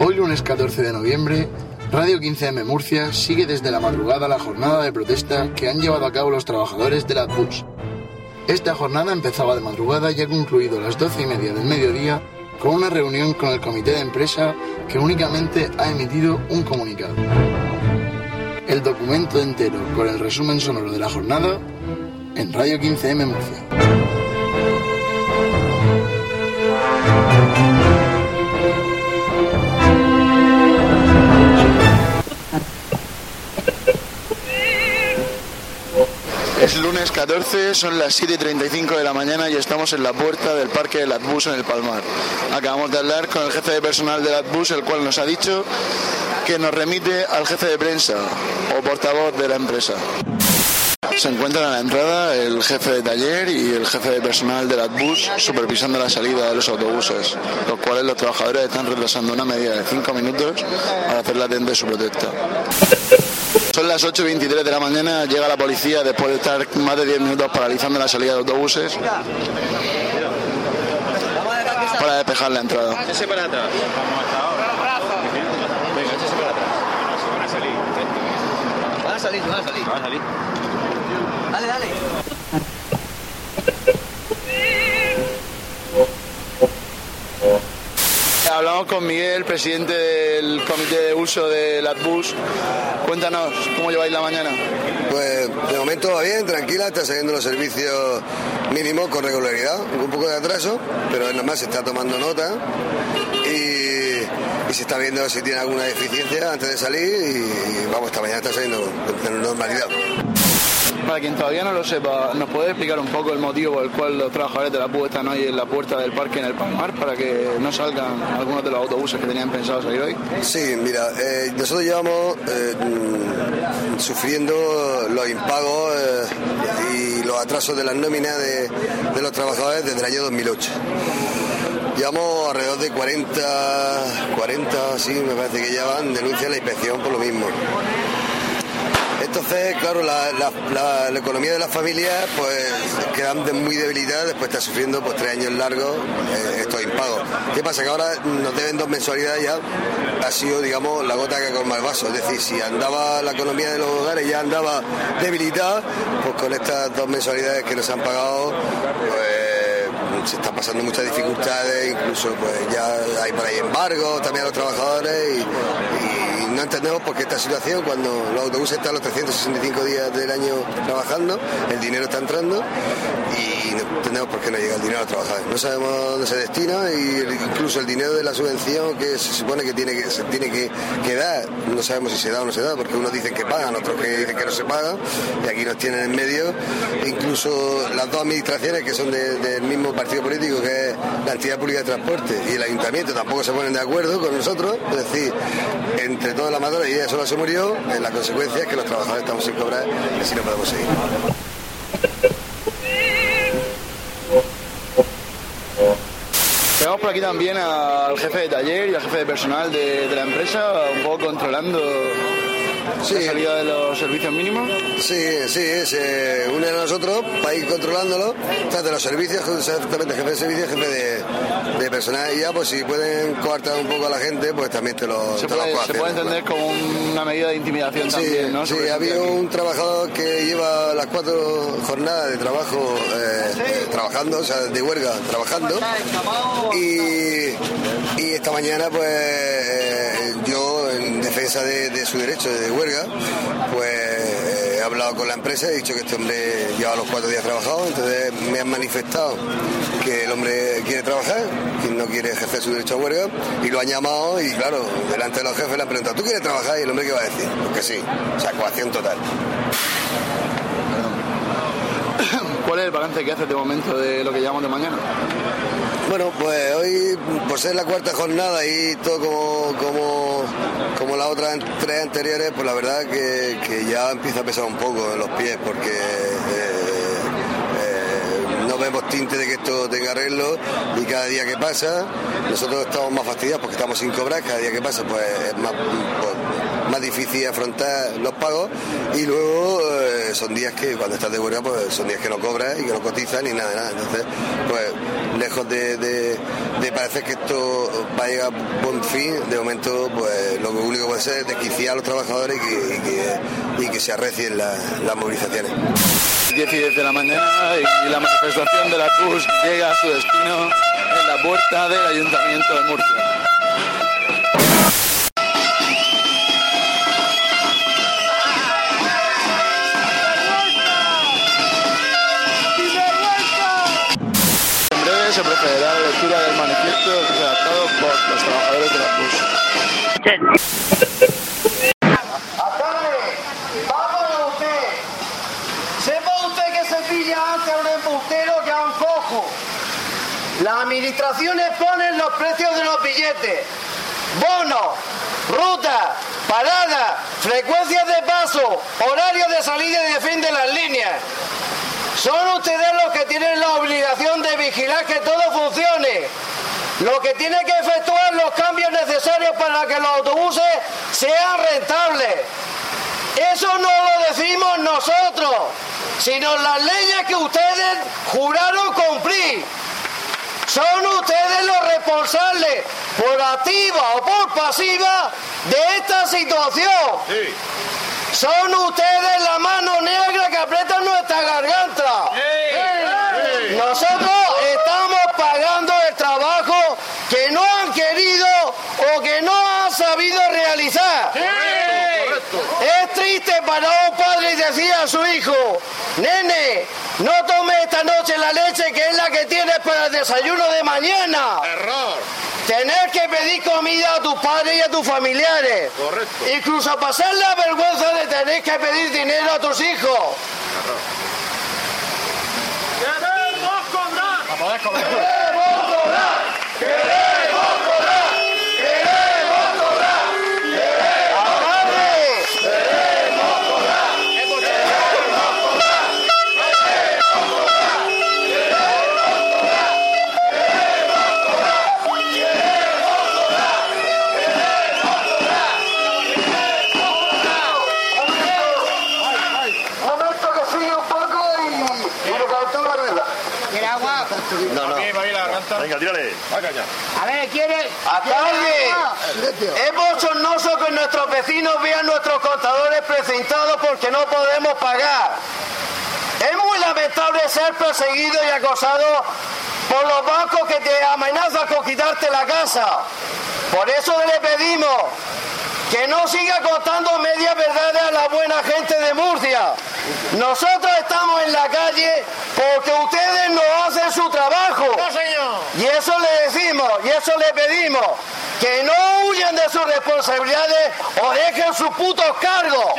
Hoy lunes 14 de noviembre, Radio 15M Murcia sigue desde la madrugada la jornada de protesta que han llevado a cabo los trabajadores de la bus. Esta jornada empezaba de madrugada y ha concluido a las 12 y media del mediodía con una reunión con el comité de empresa que únicamente ha emitido un comunicado. El documento entero con el resumen sonoro de la jornada en Radio 15M Murcia. Es lunes 14, son las 7 y 35 de la mañana y estamos en la puerta del parque del Atbus en el Palmar. Acabamos de hablar con el jefe de personal del Atbus, el cual nos ha dicho que nos remite al jefe de prensa o portavoz de la empresa. Se encuentran a la entrada el jefe de taller y el jefe de personal del Atbus supervisando la salida de los autobuses, los cuales los trabajadores están retrasando una medida de 5 minutos para hacer latente su protesta. Son las 8.23 de la mañana, llega la policía después de estar más de 10 minutos paralizando la salida de autobuses para despejar la entrada. Ese para atrás. Venga, ese para atrás. Van a salir. Van a salir, van a salir. Van a salir. Dale, dale. Con Miguel, presidente del comité de uso del Atbus. Cuéntanos, ¿cómo lleváis la mañana? Pues de momento va bien, tranquila, está saliendo los servicios mínimos con regularidad, un poco de atraso, pero nada más se está tomando nota y, y se está viendo si tiene alguna deficiencia antes de salir y, vamos, esta mañana está saliendo de normalidad. Para quien todavía no lo sepa, ¿nos puede explicar un poco el motivo por el cual los trabajadores de la PU están hoy en la puerta del parque en el Palmar para que no salgan algunos de los autobuses que tenían pensado salir hoy? Sí, mira, eh, nosotros llevamos eh, sufriendo los impagos eh, y los atrasos de las nóminas de, los trabajadores desde el año 2008. Llevamos alrededor de 40, 40, sí, me parece que llevan denuncias a la inspección por lo mismo. Entonces, claro, la, la- economía de las familias pues quedan de- muy debilitadas después de estar sufriendo pues tres años largos eh, estos impagos. ¿Qué pasa? Que ahora nos deben dos mensualidades ya, ha sido, digamos, la gota que colma el vaso. Es decir, si andaba la economía de los hogares ya andaba debilitada, pues con estas dos mensualidades que nos han pagado, pues se están pasando muchas dificultades, incluso pues ya hay por ahí embargos también a los trabajadores y, no entendemos por qué esta situación cuando los autobuses están los 365 días del año trabajando, el dinero está entrando y no entendemos por qué no llega el dinero a los trabajadores. No sabemos dónde se destina y incluso el dinero de la subvención que se supone que tiene que se tiene que, que dar, no sabemos si se da o no se da, porque unos dicen que pagan, otros que dicen que no se pagan y aquí nos tienen en medio. Incluso las dos administraciones que son de- del mismo partido político que es la entidad pública de transporte y el ayuntamiento tampoco se ponen de acuerdo con nosotros, es decir, entre toda la madura y ella sola se murió, eh, la consecuencia es que los trabajadores estamos sin cobrar y así no podemos seguir. Tenemos por aquí también al jefe de taller y al jefe de personal de la empresa, un poco controlando la salida de los servicios mínimos. Sí, sí, se unen a nosotros para ir controlándolo. Trata los servicios, exactamente, jefe de servicio, jefe de, de personal. Y ya, pues si pueden coartar un poco a la gente, pues también te lo, Se te lo puede, se ¿no? entender como una medida de intimidación Sí, también, ¿no? sí, Sobre ha gente habido aquí. un trabajador que lleva las cuatro jornadas de trabajo eh, eh, trabajando, o sea, de huelga trabajando. Y, y esta mañana, pues eh, defensa de, su derecho de huelga, pues eh, he hablado con la empresa, he dicho que este hombre lleva los cuatro días trabajado, entonces me han manifestado que el hombre quiere trabajar, que no quiere ejercer su derecho a huelga, y lo han llamado y claro, delante de los jefes le han preguntado, ¿tú quieres trabajar? Y el hombre qué va a decir, pues que sí, o sea, coacción total. ¿Cuál es el balance que haces de momento de lo que llevamos de mañana? Bueno, pues hoy, por ser la cuarta jornada y todo como, como, como las otras tres anteriores, pues la verdad que, que ya empieza a pesar un poco en los pies porque eh, eh, no vemos tinte de que esto tenga arreglo y cada día que pasa nosotros estamos más fastidiados porque estamos sin cobrar, cada día que pasa pues es más, pues, más difícil afrontar los pagos y luego eh, son días que cuando estás de pues son días que no cobras y que no cotizas ni nada, nada. Entonces, pues lejos de, de- parecer que esto va a a buen fin, de momento pues lo único que puede ser es desquiciar a los trabajadores y que, se arrecien las movilizaciones. 10 y 10 de la mañana y la manifestación de la CUS llega a su destino en la puerta del Ayuntamiento de Murcia. Se procederá a la lectura del manifiesto redactado por los trabajadores de la. ¡Alcalde! ¡Vamos usted! Sepa usted que se pilla antes a un embustero que a un cojo. Las administraciones ponen los precios de los billetes. Bonos, rutas, paradas, frecuencias de paso, horarios de salida y de fin de las líneas. Son ustedes los que tienen la obligación que todo funcione. Los que tienen que efectuar los cambios necesarios para que los autobuses sean rentables. Eso no lo decimos nosotros, sino las leyes que ustedes juraron cumplir. Son ustedes los responsables, por activa o por pasiva, de esta situación. Son ustedes la mano negra que aprieta nuestra garganta. Nosotros estamos pagando el trabajo que no han querido o que no han sabido realizar. Es triste para un padre decir a su hijo, nene, no tome esta noche la leche que es la que tienes para el desayuno de mañana. Error. Tener que pedir comida a tus padres y a tus familiares. Correcto. Incluso pasar la vergüenza de tener que pedir dinero a tus hijos. A poder comer. ¡Alcalde! Venga, tírale. Venga ya. A ver, ¿quiere? ¡Alcalde! Es bochornoso que nuestros vecinos vean nuestros contadores precintados porque no podemos pagar. Es muy lamentable ser perseguido y acosado por los bancos que te amenazan con quitarte la casa. Por eso le pedimos que no siga contando medias verdades a la buena gente de Murcia. Nosotros estamos en la calle porque ustedes no hacen su trabajo. Y eso le decimos, y eso le pedimos, que no huyan de sus responsabilidades o dejen sus putos cargos.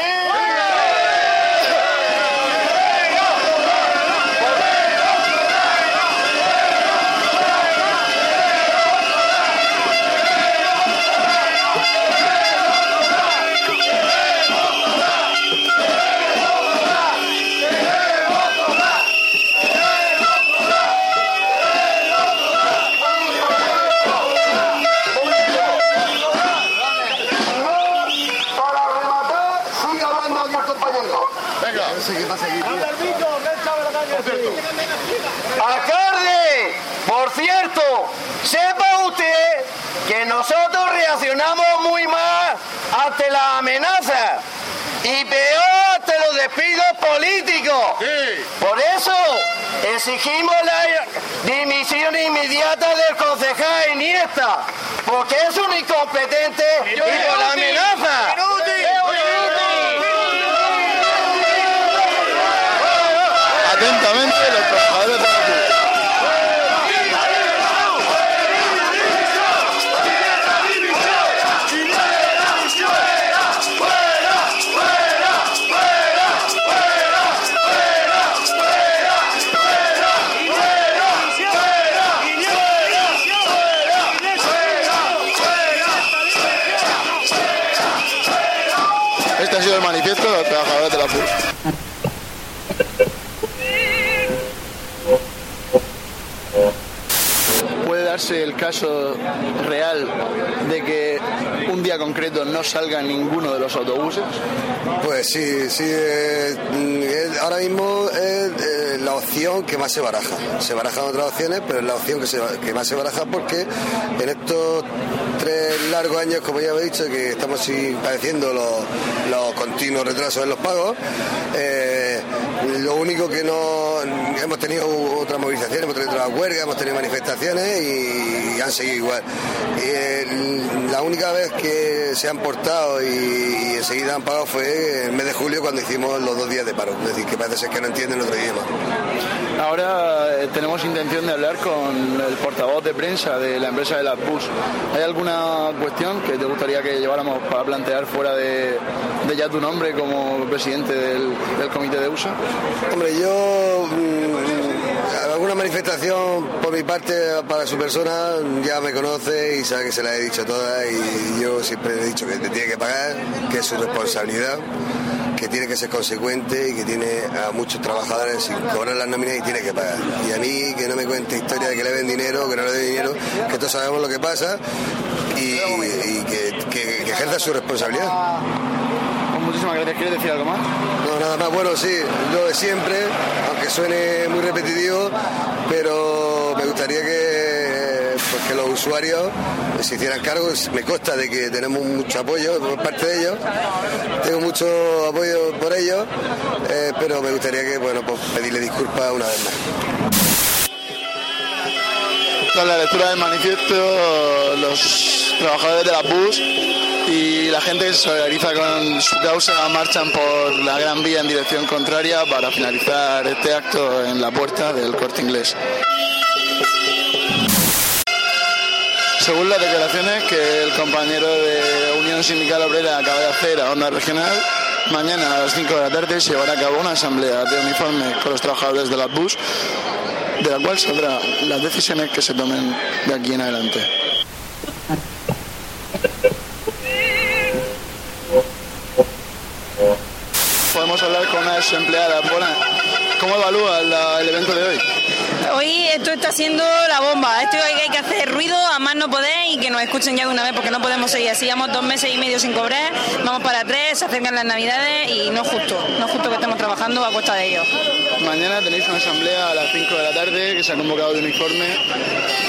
Sepa usted que nosotros reaccionamos muy mal ante la amenaza y peor ante los despidos políticos. Por eso exigimos la dimisión inmediata del concejal Iniesta, porque es un incompetente y por la amenaza. El caso real de que un día concreto no salga ninguno de los autobuses? Pues sí, sí. eh, es- ahora mismo es eh, la opción que más se baraja. Se barajan otras opciones, pero es la opción que, se, más se baraja porque en estos tres largos años, como ya he dicho, que estamos sí padeciendo los, los continuos retrasos en los pagos, eh, lo único que no hemos tenido otras movilizaciones, hemos tenido otras huelgas, hemos tenido manifestaciones y, y han seguido igual. Eh, la única vez que se han portado y, y enseguida han pagado fue en el mes de julio cuando hicimos los dos días de paro. Es decir, que parece ser que no entienden otro idioma. Ahora eh, tenemos intención de hablar con el portavoz de prensa de la empresa de las bus. ¿Hay alguna cuestión que te gustaría que lleváramos para plantear fuera de, de ya tu nombre como presidente del, del comité de USA? Hombre, yo alguna manifestación por mi parte para su persona ya me conoce y sabe que se la he dicho toda y yo siempre he dicho que te tiene que pagar, que es su responsabilidad, que tiene que ser consecuente y que tiene a muchos trabajadores sin cobrar las nóminas y tiene que pagar. Y a mí que no me cuente historia de que le den dinero, que no le den dinero, que todos sabemos lo que pasa y, que ejerza su responsabilidad. Muchísimas gracias. ¿Quieres decir algo más? No, nada más, bueno, sí, lo de siempre, aunque suene muy repetitivo, pero me gustaría que, pues, los usuarios se hicieran cargo. Me consta de que tenemos mucho apoyo por parte de ellos, tengo mucho apoyo por ellos, eh, pero me gustaría que, bueno, pues pedirle disculpas una vez más. La lectura del manifiesto, los trabajadores de la bus y la gente que se solidariza con su causa marchan por la Gran Vía en dirección contraria para finalizar este acto en la puerta del corte inglés. Según las declaraciones que el compañero de Unión Sindical Obrera acaba de hacer a Onda Regional, mañana a las 5 de la tarde se llevará a cabo una asamblea de uniforme con los trabajadores de la bus de la cual saldrán las decisiones que se tomen de aquí en adelante. Podemos hablar con una desempleada. ¿cómo evalúa el evento de hoy? Hoy esto está siendo la bomba. Esto hay que hacer ruido, a más no poder y que nos escuchen ya de una vez porque no podemos seguir así. Llevamos dos meses y medio sin cobrar, vamos para tres, se acercan las navidades y no es justo. No es justo que estemos trabajando a costa de ellos. Mañana tenéis una asamblea a las 5 de la tarde que se ha convocado de uniforme.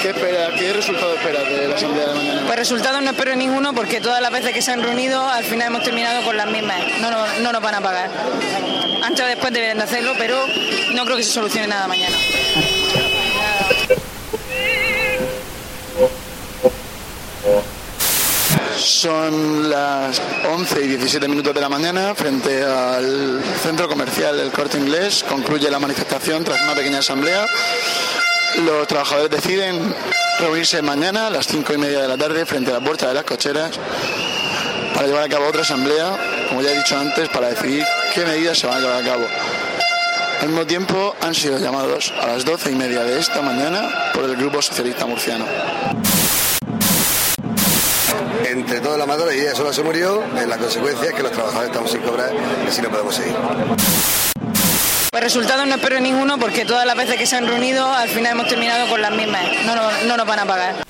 ¿Qué, espera, qué resultado esperas de la asamblea de mañana? Pues resultados no espero ninguno porque todas las veces que se han reunido al final hemos terminado con las mismas. No, no, no nos van a pagar. Antes o después deben de hacerlo, pero no creo que se solucione nada mañana. Son las 11 y 17 minutos de la mañana frente al centro comercial del Corte Inglés. Concluye la manifestación tras una pequeña asamblea. Los trabajadores deciden reunirse mañana a las 5 y media de la tarde frente a la puerta de las cocheras para llevar a cabo otra asamblea, como ya he dicho antes, para decidir qué medidas se van a llevar a cabo. Al mismo tiempo han sido llamados a las 12 y media de esta mañana por el Grupo Socialista Murciano. Entre todos los amadores y ella sola se murió, eh, la consecuencia es que los trabajadores estamos sin cobrar y así no podemos seguir. Pues resultados no espero ninguno porque todas las veces que se han reunido al final hemos terminado con las mismas. No, no, no nos van a pagar.